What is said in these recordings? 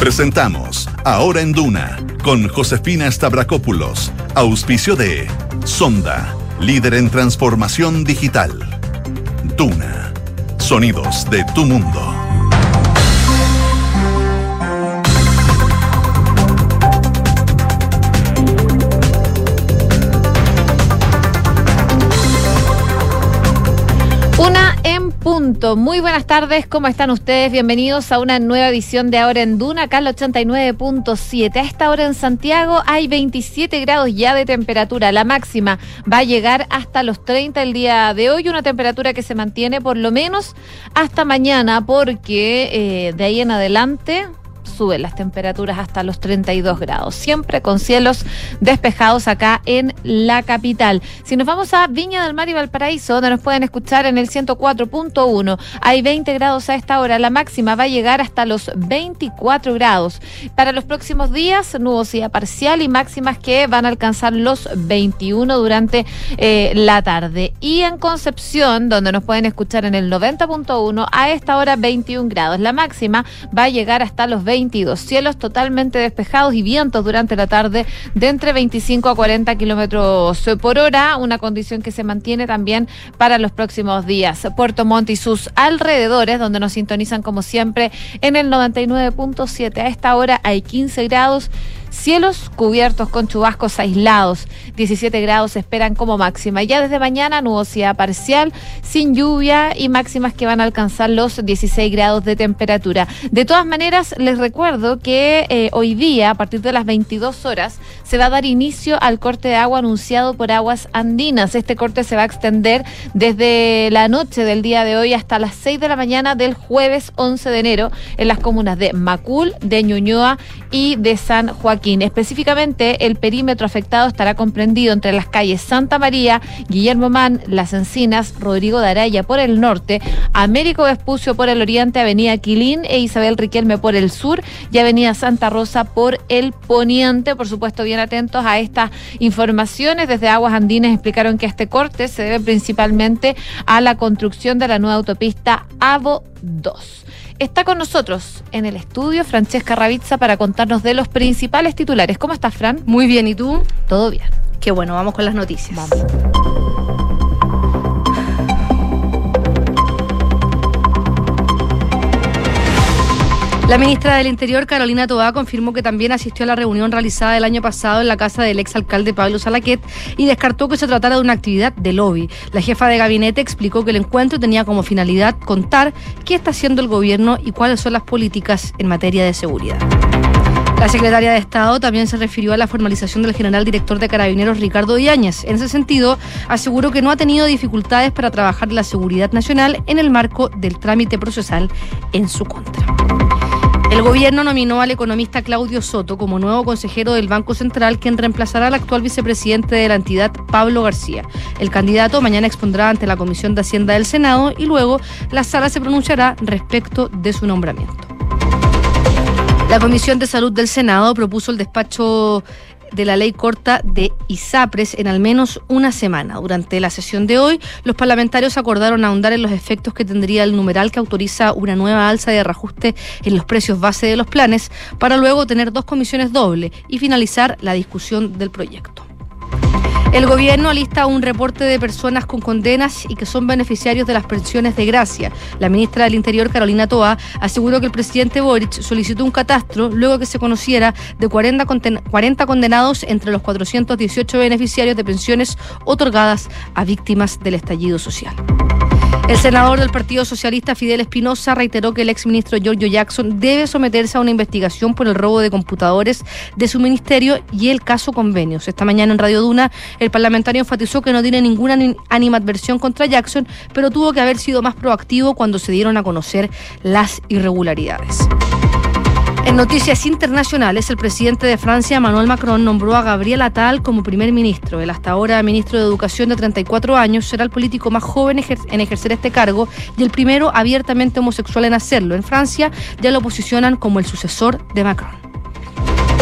Presentamos Ahora en Duna con Josefina Stavrakopoulos, auspicio de Sonda, líder en transformación digital. Duna, sonidos de tu mundo. Muy buenas tardes, ¿cómo están ustedes? Bienvenidos a una nueva edición de Ahora en Duna, acá al 89.7. A esta hora en Santiago hay 27 grados ya de temperatura. La máxima va a llegar hasta los 30 el día de hoy, una temperatura que se mantiene por lo menos hasta mañana, porque eh, de ahí en adelante suben las temperaturas hasta los 32 grados, siempre con cielos despejados acá en la capital. Si nos vamos a Viña del Mar y Valparaíso, donde nos pueden escuchar en el 104.1, hay 20 grados a esta hora, la máxima va a llegar hasta los 24 grados. Para los próximos días, nubosidad parcial y máximas que van a alcanzar los 21 durante eh, la tarde. Y en Concepción, donde nos pueden escuchar en el 90.1, a esta hora 21 grados. La máxima va a llegar hasta los 20 Cielos totalmente despejados y vientos durante la tarde de entre 25 a 40 kilómetros por hora, una condición que se mantiene también para los próximos días. Puerto Montt y sus alrededores, donde nos sintonizan como siempre en el 99.7. A esta hora hay 15 grados. Cielos cubiertos con chubascos aislados. 17 grados se esperan como máxima. Ya desde mañana nubosidad parcial, sin lluvia y máximas que van a alcanzar los 16 grados de temperatura. De todas maneras, les recuerdo que eh, hoy día, a partir de las 22 horas, se va a dar inicio al corte de agua anunciado por Aguas Andinas. Este corte se va a extender desde la noche del día de hoy hasta las 6 de la mañana del jueves 11 de enero en las comunas de Macul, de Ñuñoa y de San Joaquín. Específicamente, el perímetro afectado estará comprendido entre las calles Santa María, Guillermo Man, Las Encinas, Rodrigo de Araya por el norte, Américo Vespucio por el oriente, Avenida Quilín e Isabel Riquelme por el sur y Avenida Santa Rosa por el poniente. Por supuesto, bien atentos a estas informaciones. Desde Aguas Andinas explicaron que este corte se debe principalmente a la construcción de la nueva autopista AVO 2. Está con nosotros en el estudio Francesca Ravizza para contarnos de los principales titulares. ¿Cómo estás, Fran? Muy bien, ¿y tú? Todo bien. Qué bueno, vamos con las noticias. Vamos. La ministra del Interior, Carolina Toá, confirmó que también asistió a la reunión realizada el año pasado en la casa del exalcalde Pablo Salaquet y descartó que se tratara de una actividad de lobby. La jefa de gabinete explicó que el encuentro tenía como finalidad contar qué está haciendo el gobierno y cuáles son las políticas en materia de seguridad. La secretaria de Estado también se refirió a la formalización del general director de Carabineros Ricardo Yáñez. En ese sentido, aseguró que no ha tenido dificultades para trabajar la seguridad nacional en el marco del trámite procesal en su contra. El gobierno nominó al economista Claudio Soto como nuevo consejero del Banco Central, quien reemplazará al actual vicepresidente de la entidad, Pablo García. El candidato mañana expondrá ante la Comisión de Hacienda del Senado y luego la sala se pronunciará respecto de su nombramiento. La Comisión de Salud del Senado propuso el despacho de la ley corta de ISAPRES en al menos una semana. Durante la sesión de hoy, los parlamentarios acordaron ahondar en los efectos que tendría el numeral que autoriza una nueva alza de reajuste en los precios base de los planes, para luego tener dos comisiones doble y finalizar la discusión del proyecto. El gobierno alista un reporte de personas con condenas y que son beneficiarios de las pensiones de gracia. La ministra del Interior, Carolina Toa, aseguró que el presidente Boric solicitó un catastro luego que se conociera de 40, 40 condenados entre los 418 beneficiarios de pensiones otorgadas a víctimas del estallido social. El senador del Partido Socialista, Fidel Espinosa, reiteró que el exministro Giorgio Jackson debe someterse a una investigación por el robo de computadores de su ministerio y el caso convenios. Esta mañana en Radio Duna, el parlamentario enfatizó que no tiene ninguna animadversión contra Jackson, pero tuvo que haber sido más proactivo cuando se dieron a conocer las irregularidades. En noticias internacionales, el presidente de Francia, Emmanuel Macron, nombró a Gabriel Attal como primer ministro. El hasta ahora ministro de Educación de 34 años será el político más joven en ejercer este cargo y el primero abiertamente homosexual en hacerlo. En Francia ya lo posicionan como el sucesor de Macron.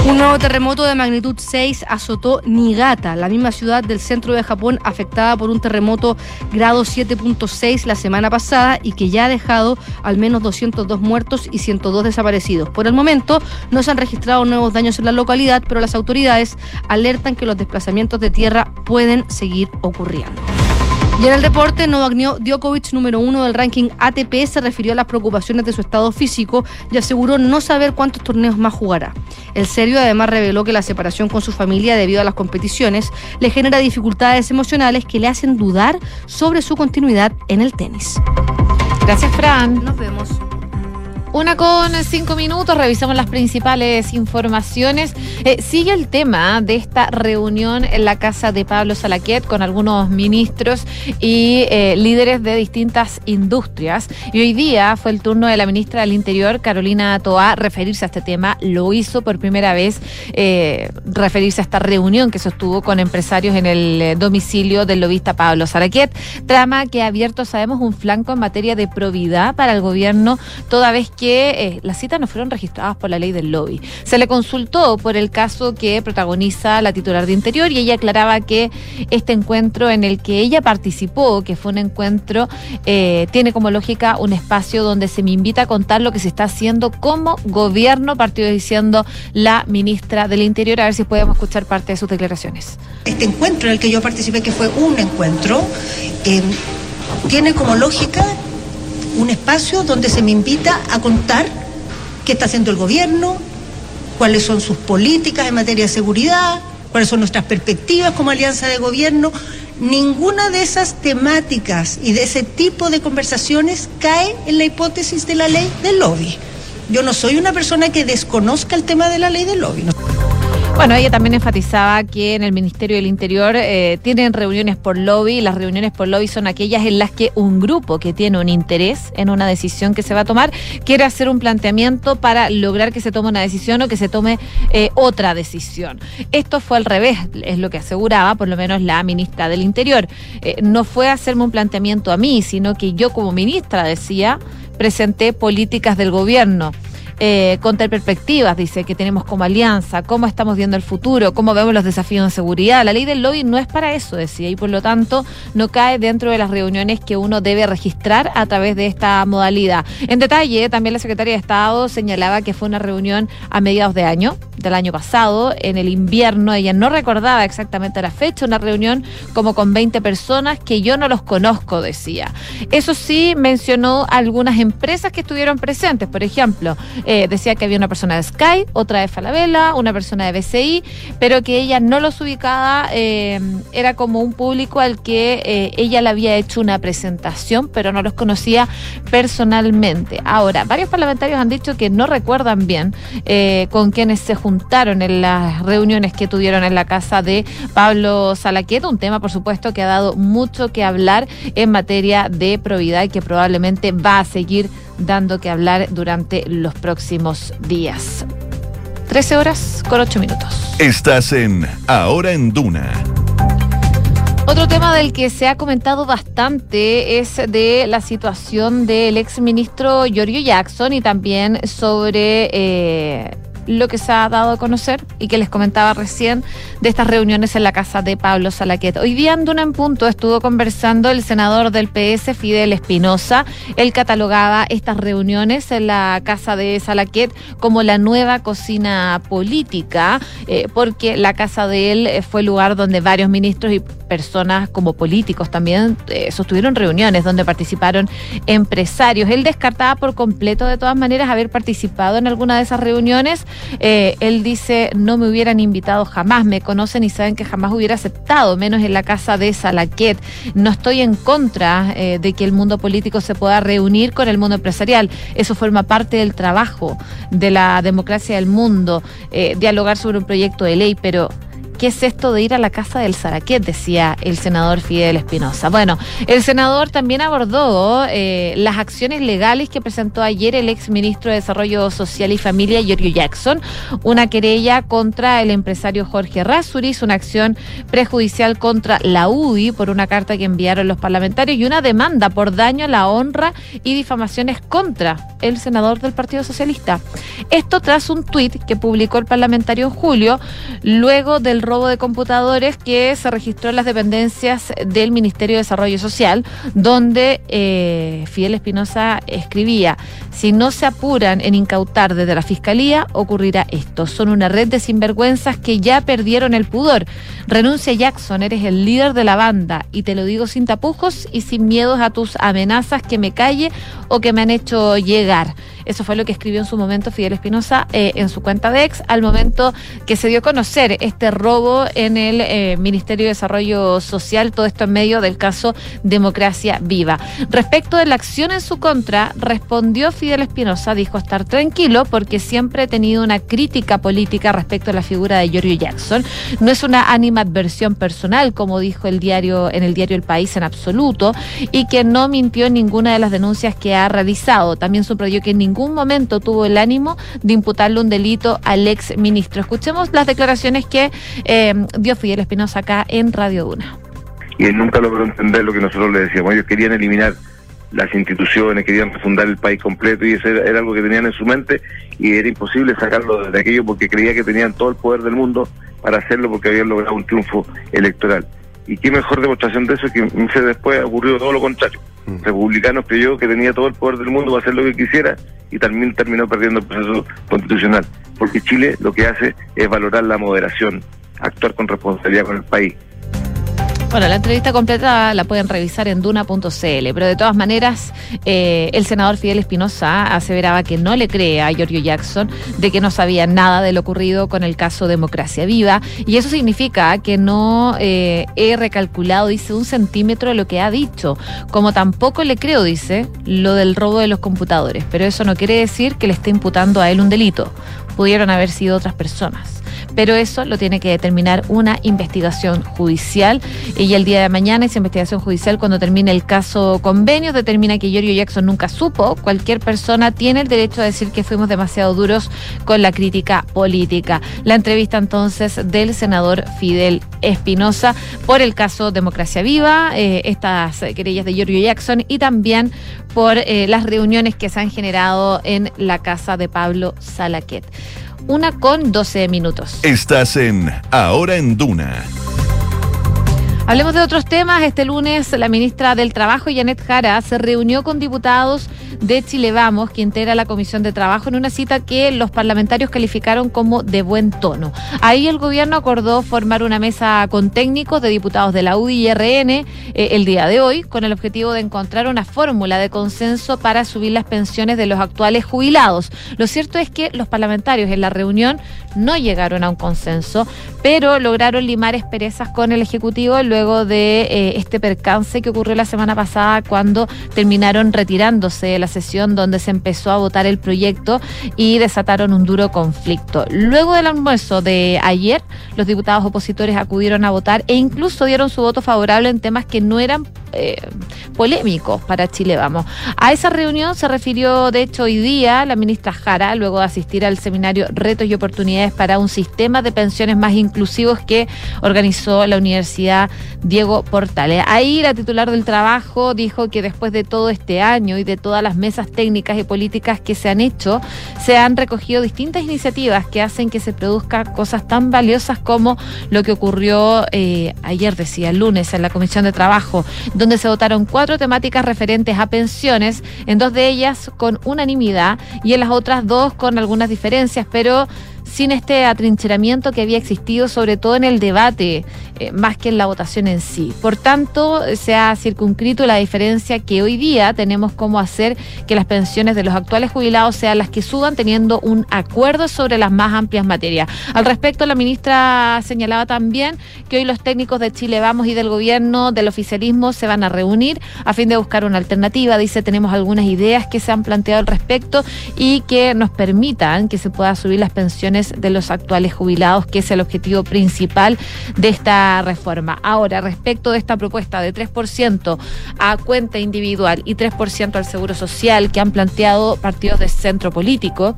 Un nuevo terremoto de magnitud 6 azotó Niigata, la misma ciudad del centro de Japón afectada por un terremoto grado 7.6 la semana pasada y que ya ha dejado al menos 202 muertos y 102 desaparecidos. Por el momento no se han registrado nuevos daños en la localidad, pero las autoridades alertan que los desplazamientos de tierra pueden seguir ocurriendo. Y en el deporte, Novak Djokovic, número uno del ranking ATP, se refirió a las preocupaciones de su estado físico y aseguró no saber cuántos torneos más jugará. El serbio además reveló que la separación con su familia debido a las competiciones le genera dificultades emocionales que le hacen dudar sobre su continuidad en el tenis. Gracias, Fran. Nos vemos. Una con cinco minutos, revisamos las principales informaciones. Eh, sigue el tema de esta reunión en la casa de Pablo Salaquet con algunos ministros y eh, líderes de distintas industrias. Y hoy día fue el turno de la ministra del Interior, Carolina Toá, referirse a este tema. Lo hizo por primera vez, eh, referirse a esta reunión que sostuvo con empresarios en el domicilio del lobista Pablo Salaquet. Trama que ha abierto, sabemos, un flanco en materia de probidad para el gobierno, toda vez que eh, las citas no fueron registradas por la ley del lobby. Se le consultó por el caso que protagoniza la titular de Interior y ella aclaraba que este encuentro en el que ella participó, que fue un encuentro, eh, tiene como lógica un espacio donde se me invita a contar lo que se está haciendo como gobierno, partido diciendo la ministra del Interior. A ver si podemos escuchar parte de sus declaraciones. Este encuentro en el que yo participé, que fue un encuentro, eh, tiene como lógica un espacio donde se me invita a contar qué está haciendo el gobierno, cuáles son sus políticas en materia de seguridad, cuáles son nuestras perspectivas como alianza de gobierno. Ninguna de esas temáticas y de ese tipo de conversaciones cae en la hipótesis de la ley del lobby. Yo no soy una persona que desconozca el tema de la ley del lobby. Bueno, ella también enfatizaba que en el Ministerio del Interior eh, tienen reuniones por lobby las reuniones por lobby son aquellas en las que un grupo que tiene un interés en una decisión que se va a tomar quiere hacer un planteamiento para lograr que se tome una decisión o que se tome eh, otra decisión. Esto fue al revés, es lo que aseguraba por lo menos la ministra del Interior. Eh, no fue hacerme un planteamiento a mí, sino que yo como ministra decía, presenté políticas del gobierno eh, perspectivas, dice, que tenemos como alianza, cómo estamos viendo el futuro, cómo vemos los desafíos en seguridad. La ley del lobby no es para eso, decía, y por lo tanto no cae dentro de las reuniones que uno debe registrar a través de esta modalidad. En detalle, también la secretaria de Estado señalaba que fue una reunión a mediados de año, del año pasado, en el invierno. Ella no recordaba exactamente la fecha, una reunión como con 20 personas que yo no los conozco, decía. Eso sí, mencionó algunas empresas que estuvieron presentes, por ejemplo, eh, decía que había una persona de Sky, otra de Falabella, una persona de BCI, pero que ella no los ubicaba, eh, era como un público al que eh, ella le había hecho una presentación, pero no los conocía personalmente. Ahora, varios parlamentarios han dicho que no recuerdan bien con quienes se juntaron en las reuniones que tuvieron en la casa de Pablo Salaqueta, un tema, por supuesto, que ha dado mucho que hablar en materia de probidad y que probablemente va a seguir dando que hablar durante los próximos días. 13 horas con 8 minutos. Estás en Ahora en Duna. Otro tema del que se ha comentado bastante es de la situación del exministro Giorgio Jackson y también sobre eh, lo que se ha dado a conocer y que les comentaba recién de estas reuniones en la casa de Pablo Salaquet. Hoy día en Duna en Punto estuvo conversando el senador del PS, Fidel Espinosa. Él catalogaba estas reuniones en la casa de Salaquet como la nueva cocina política, eh, porque la casa de él eh, fue lugar donde varios ministros y personas como políticos también eh, sostuvieron reuniones donde participaron empresarios. Él descartaba por completo de todas maneras haber participado en alguna de esas reuniones eh, él dice, no me hubieran invitado jamás, me conocen y saben que jamás hubiera aceptado, menos en la casa de Salaquet. No estoy en contra eh, de que el mundo político se pueda reunir con el mundo empresarial. Eso forma parte del trabajo de la democracia del mundo, eh, dialogar sobre un proyecto de ley, pero ¿qué es esto de ir a la casa del Zaraquet? Decía el senador Fidel Espinosa. Bueno, el senador también abordó eh, las acciones legales que presentó ayer el ex ministro de Desarrollo Social y Familia, Giorgio Jackson, una querella contra el empresario Jorge Rasuris, una acción prejudicial contra la UDI por una carta que enviaron los parlamentarios y una demanda por daño a la honra y difamaciones contra el senador del Partido Socialista. Esto tras un tuit que publicó el parlamentario en julio, luego del robo de computadores que se registró en las dependencias del Ministerio de Desarrollo Social, donde eh, Fidel Espinosa escribía, si no se apuran en incautar desde la Fiscalía, ocurrirá esto. Son una red de sinvergüenzas que ya perdieron el pudor. Renuncia Jackson, eres el líder de la banda y te lo digo sin tapujos y sin miedos a tus amenazas que me calle o que me han hecho llegar. Eso fue lo que escribió en su momento Fidel Espinosa eh, en su cuenta de ex al momento que se dio a conocer este robo en el eh, Ministerio de Desarrollo Social, todo esto en medio del caso Democracia Viva. Respecto de la acción en su contra, respondió Fidel Espinosa, dijo estar tranquilo porque siempre he tenido una crítica política respecto a la figura de Giorgio Jackson. No es una animadversión personal, como dijo el diario en el diario El País en absoluto, y que no mintió en ninguna de las denuncias que ha realizado. También subrayó que ningún ningún momento tuvo el ánimo de imputarle un delito al ex ministro. Escuchemos las declaraciones que eh, dio Fidel Espinosa acá en Radio Duna. Y él nunca logró entender lo que nosotros le decíamos. Ellos querían eliminar las instituciones, querían fundar el país completo y eso era, algo que tenían en su mente y era imposible sacarlo de aquello porque creía que tenían todo el poder del mundo para hacerlo porque habían logrado un triunfo electoral. Y qué mejor demostración de eso que meses después ocurrió todo lo contrario. Mm. Republicanos creyó que tenía todo el poder del mundo para hacer lo que quisiera y también terminó perdiendo el proceso constitucional. Porque Chile lo que hace es valorar la moderación, actuar con responsabilidad con el país. Bueno, la entrevista completa la pueden revisar en duna.cl, pero de todas maneras, eh, el senador Fidel Espinosa aseveraba que no le cree a Giorgio Jackson de que no sabía nada de lo ocurrido con el caso Democracia Viva, y eso significa que no eh, he recalculado, dice, un centímetro de lo que ha dicho, como tampoco le creo, dice, lo del robo de los computadores, pero eso no quiere decir que le esté imputando a él un delito, pudieron haber sido otras personas pero eso lo tiene que determinar una investigación judicial. Y el día de mañana esa investigación judicial cuando termine el caso convenios determina que Giorgio Jackson nunca supo, cualquier persona tiene el derecho a decir que fuimos demasiado duros con la crítica política. La entrevista entonces del senador Fidel Espinosa por el caso Democracia Viva, eh, estas querellas de Giorgio Jackson y también por eh, las reuniones que se han generado en la casa de Pablo Salaquet una con 12 minutos. Estás en Ahora en Duna. Hablemos de otros temas. Este lunes la ministra del Trabajo, Janet Jara, se reunió con diputados de Chile Vamos, que integra la Comisión de Trabajo, en una cita que los parlamentarios calificaron como de buen tono. Ahí el gobierno acordó formar una mesa con técnicos de diputados de la UDI y RN eh, el día de hoy, con el objetivo de encontrar una fórmula de consenso para subir las pensiones de los actuales jubilados. Lo cierto es que los parlamentarios en la reunión no llegaron a un consenso, pero lograron limar esperezas con el Ejecutivo de eh, este percance que ocurrió la semana pasada cuando terminaron retirándose de la sesión donde se empezó a votar el proyecto y desataron un duro conflicto. Luego del almuerzo de ayer, los diputados opositores acudieron a votar e incluso dieron su voto favorable en temas que no eran eh, polémicos para Chile Vamos. A esa reunión se refirió, de hecho, hoy día la ministra Jara, luego de asistir al seminario Retos y Oportunidades para un sistema de pensiones más inclusivos que organizó la Universidad Diego Portales. Ahí la titular del trabajo dijo que después de todo este año y de todas las mesas técnicas y políticas que se han hecho, se han recogido distintas iniciativas que hacen que se produzcan cosas tan valiosas como lo que ocurrió eh, ayer, decía, el lunes, en la Comisión de Trabajo, donde se votaron cuatro temáticas referentes a pensiones, en dos de ellas con unanimidad y en las otras dos con algunas diferencias, pero sin este atrincheramiento que había existido, sobre todo en el debate, eh, más que en la votación en sí. Por tanto, se ha circunscrito la diferencia que hoy día tenemos cómo hacer que las pensiones de los actuales jubilados sean las que suban, teniendo un acuerdo sobre las más amplias materias. Al respecto, la ministra señalaba también que hoy los técnicos de Chile Vamos y del gobierno, del oficialismo, se van a reunir a fin de buscar una alternativa. Dice, tenemos algunas ideas que se han planteado al respecto y que nos permitan que se pueda subir las pensiones de los actuales jubilados, que es el objetivo principal de esta reforma. Ahora, respecto de esta propuesta de 3% a cuenta individual y 3% al seguro social que han planteado partidos de centro político,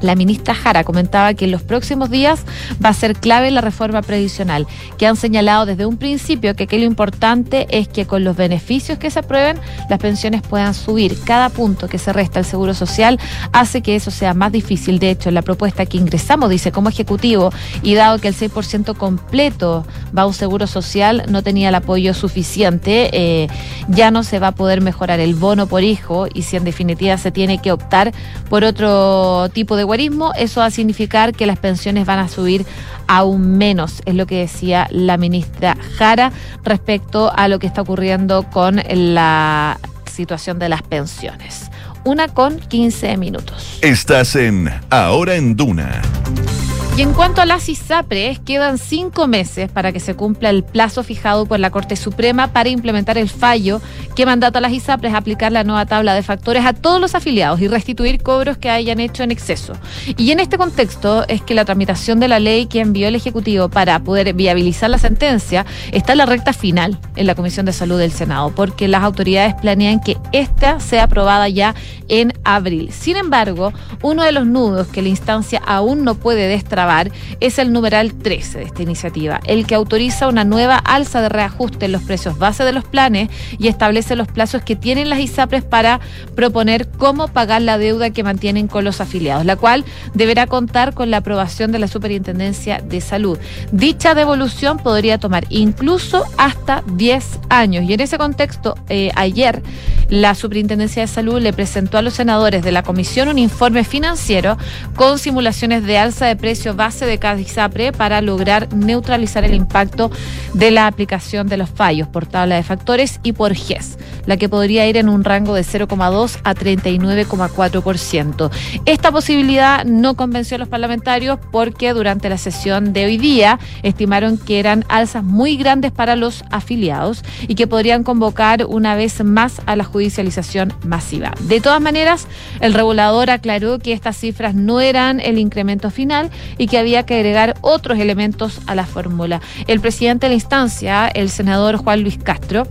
la ministra Jara comentaba que en los próximos días va a ser clave la reforma previsional, que han señalado desde un principio que lo importante es que con los beneficios que se aprueben, las pensiones puedan subir. Cada punto que se resta al Seguro Social hace que eso sea más difícil. De hecho, la propuesta que ingresamos dice como ejecutivo, y dado que el 6% completo va a un Seguro Social, no tenía el apoyo suficiente, eh, ya no se va a poder mejorar el bono por hijo y si en definitiva se tiene que optar por otro tipo de eso va a significar que las pensiones van a subir aún menos, es lo que decía la ministra Jara respecto a lo que está ocurriendo con la situación de las pensiones. Una con 15 minutos. Estás en Ahora en Duna. Y en cuanto a las ISAPRES, quedan cinco meses para que se cumpla el plazo fijado por la Corte Suprema para implementar el fallo que mandata a las ISAPRES aplicar la nueva tabla de factores a todos los afiliados y restituir cobros que hayan hecho en exceso. Y en este contexto es que la tramitación de la ley que envió el Ejecutivo para poder viabilizar la sentencia está en la recta final en la Comisión de Salud del Senado, porque las autoridades planean que esta sea aprobada ya en abril. Sin embargo, uno de los nudos que la instancia aún no puede destrabar es el numeral 13 de esta iniciativa, el que autoriza una nueva alza de reajuste en los precios base de los planes y establece los plazos que tienen las ISAPRES para proponer cómo pagar la deuda que mantienen con los afiliados, la cual deberá contar con la aprobación de la Superintendencia de Salud. Dicha devolución podría tomar incluso hasta 10 años. Y en ese contexto, eh, ayer la Superintendencia de Salud le presentó a los senadores de la comisión un informe financiero con simulaciones de alza de precios base de cada ISAPRE para lograr neutralizar el impacto de la aplicación de los fallos por tabla de factores y por GES, la que podría ir en un rango de 0,2 a 39,4%. Esta posibilidad no convenció a los parlamentarios porque durante la sesión de hoy día estimaron que eran alzas muy grandes para los afiliados y que podrían convocar una vez más a la judicialización masiva. De todas maneras, el regulador aclaró que estas cifras no eran el incremento final y que había que agregar otros elementos a la fórmula. El presidente de la instancia, el senador Juan Luis Castro,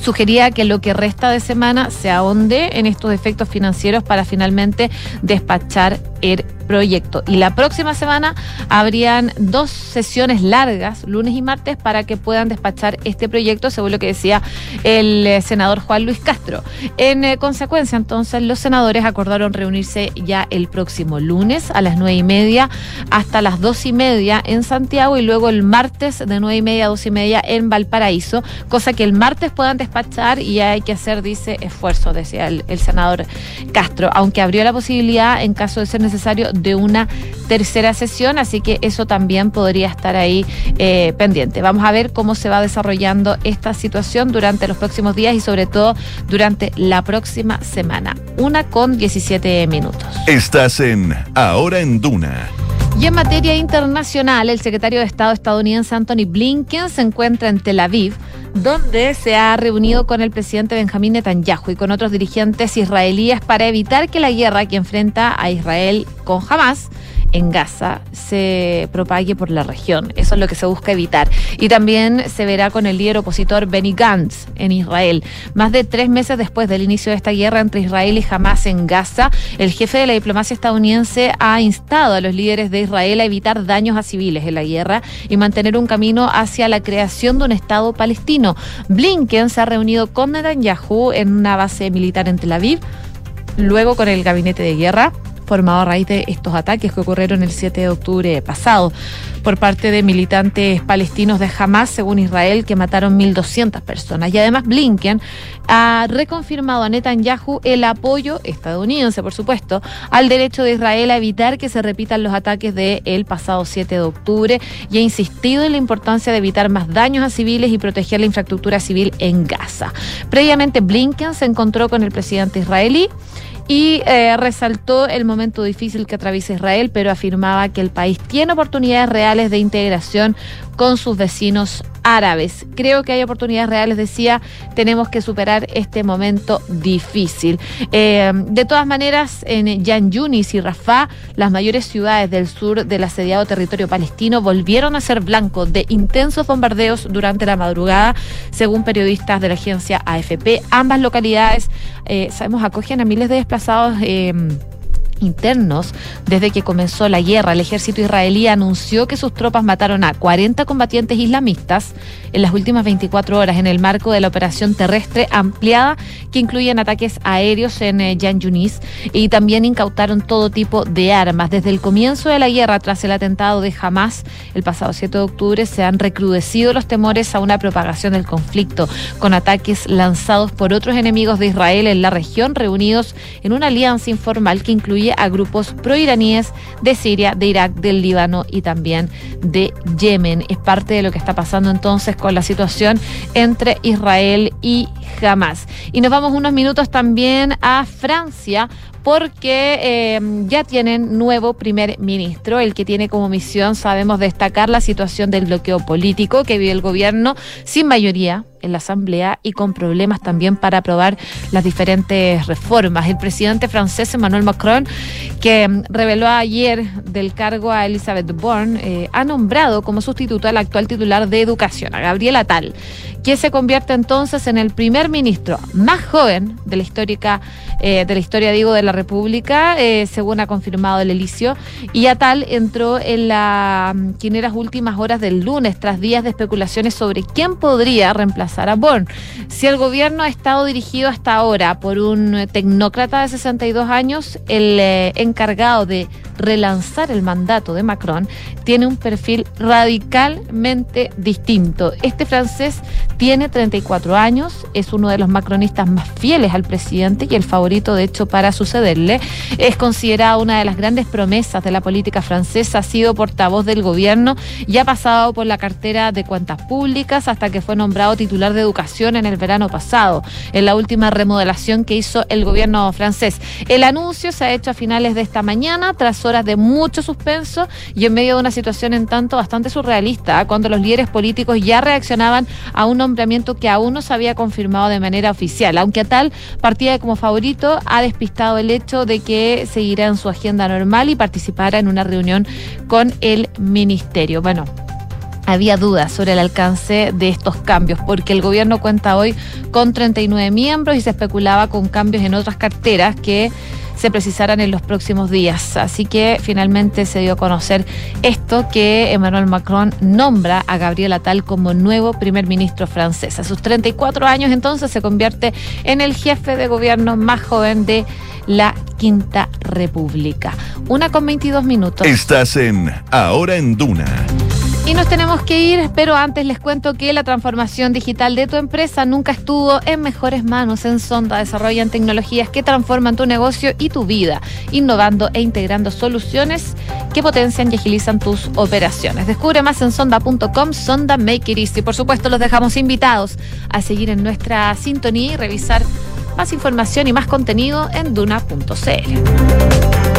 sugería que lo que resta de semana se ahonde en estos efectos financieros para finalmente despachar el proyecto. Y la próxima semana habrían dos sesiones largas, lunes y martes, para que puedan despachar este proyecto, según lo que decía el eh, senador Juan Luis Castro. En eh, consecuencia, entonces, los senadores acordaron reunirse ya el próximo lunes a las nueve y media hasta las dos y media en Santiago y luego el martes de nueve y media a dos y media en Valparaíso, cosa que el martes puedan despachar y hay que hacer, dice, esfuerzo, decía el senador Castro, aunque abrió la posibilidad, en caso de ser necesario, de una tercera sesión, así que eso también podría estar ahí eh, pendiente. Vamos a ver cómo se va desarrollando esta situación durante los próximos días y sobre todo durante la próxima semana. Una con 17 minutos. Estás en Ahora en Duna. Y en materia internacional, el secretario de Estado estadounidense Anthony Blinken se encuentra en Tel Aviv, donde se ha reunido con el presidente Benjamín Netanyahu y con otros dirigentes israelíes para evitar que la guerra que enfrenta a Israel con Hamas en Gaza se propague por la región. Eso es lo que se busca evitar. Y también se verá con el líder opositor Benny Gantz en Israel. Más de tres meses después del inicio de esta guerra entre Israel y Hamas en Gaza, el jefe de la diplomacia estadounidense ha instado a los líderes de Israel a evitar daños a civiles en la guerra y mantener un camino hacia la creación de un Estado palestino. Blinken se ha reunido con Netanyahu en una base militar en Tel Aviv, luego con el gabinete de guerra formado a raíz de estos ataques que ocurrieron el 7 de octubre pasado por parte de militantes palestinos de Hamas, según Israel, que mataron 1.200 personas. Y además Blinken ha reconfirmado a Netanyahu el apoyo estadounidense, por supuesto, al derecho de Israel a evitar que se repitan los ataques del pasado 7 de octubre y ha insistido en la importancia de evitar más daños a civiles y proteger la infraestructura civil en Gaza. Previamente Blinken se encontró con el presidente israelí y eh, resaltó el momento difícil que atraviesa Israel, pero afirmaba que el país tiene oportunidades reales de integración con sus vecinos árabes. Creo que hay oportunidades reales, decía, tenemos que superar este momento difícil. Eh, de todas maneras, en Yan Yunis y Rafah, las mayores ciudades del sur del asediado territorio palestino volvieron a ser blanco de intensos bombardeos durante la madrugada, según periodistas de la agencia AFP. Ambas localidades, eh, sabemos, acogen a miles de desplazados. Eh, internos. Desde que comenzó la guerra, el ejército israelí anunció que sus tropas mataron a 40 combatientes islamistas en las últimas 24 horas en el marco de la operación terrestre ampliada que incluyen ataques aéreos en eh, Yan Yunis y también incautaron todo tipo de armas. Desde el comienzo de la guerra, tras el atentado de Hamas el pasado 7 de octubre, se han recrudecido los temores a una propagación del conflicto, con ataques lanzados por otros enemigos de Israel en la región, reunidos en una alianza informal que a grupos proiraníes de Siria, de Irak, del Líbano y también de Yemen. Es parte de lo que está pasando entonces con la situación entre Israel y Hamas. Y nos vamos unos minutos también a Francia porque eh, ya tienen nuevo primer ministro, el que tiene como misión, sabemos, destacar la situación del bloqueo político que vive el gobierno sin mayoría en la Asamblea y con problemas también para aprobar las diferentes reformas. El presidente francés Emmanuel Macron, que mm, reveló ayer del cargo a Elizabeth Bourne, eh, ha nombrado como sustituto al actual titular de Educación, a Gabriela Tal, que se convierte entonces en el primer ministro más joven de la histórica, eh, de la historia, digo, de la República, eh, según ha confirmado el Elicio, y a Tal entró en las mm, últimas horas del lunes, tras días de especulaciones sobre quién podría reemplazar Sarah Bourne. Si el gobierno ha estado dirigido hasta ahora por un tecnócrata de 62 años, el eh, encargado de relanzar el mandato de Macron tiene un perfil radicalmente distinto. Este francés tiene 34 años, es uno de los macronistas más fieles al presidente y el favorito, de hecho, para sucederle. Es considerado una de las grandes promesas de la política francesa, ha sido portavoz del gobierno y ha pasado por la cartera de cuentas públicas hasta que fue nombrado titular de educación en el verano pasado, en la última remodelación que hizo el gobierno francés. El anuncio se ha hecho a finales de esta mañana, tras horas de mucho suspenso y en medio de una situación en tanto bastante surrealista, cuando los líderes políticos ya reaccionaban a un nombramiento que aún no se había confirmado de manera oficial. Aunque a tal partida como favorito, ha despistado el hecho de que seguirá en su agenda normal y participará en una reunión con el ministerio. Bueno, había dudas sobre el alcance de estos cambios, porque el gobierno cuenta hoy con 39 miembros y se especulaba con cambios en otras carteras que se precisarán en los próximos días. Así que finalmente se dio a conocer esto que Emmanuel Macron nombra a Gabriel Attal como nuevo primer ministro francés. A sus 34 años entonces se convierte en el jefe de gobierno más joven de la Quinta República. Una con 22 minutos. Estás en Ahora en Duna. Y nos tenemos que ir, pero antes les cuento que la transformación digital de tu empresa nunca estuvo en mejores manos. En Sonda desarrollan tecnologías que transforman tu negocio y tu vida, innovando e integrando soluciones que potencian y agilizan tus operaciones. Descubre más en sonda.com, Sonda Make It Easy. Por supuesto, los dejamos invitados a seguir en nuestra sintonía y revisar más información y más contenido en duna.cl.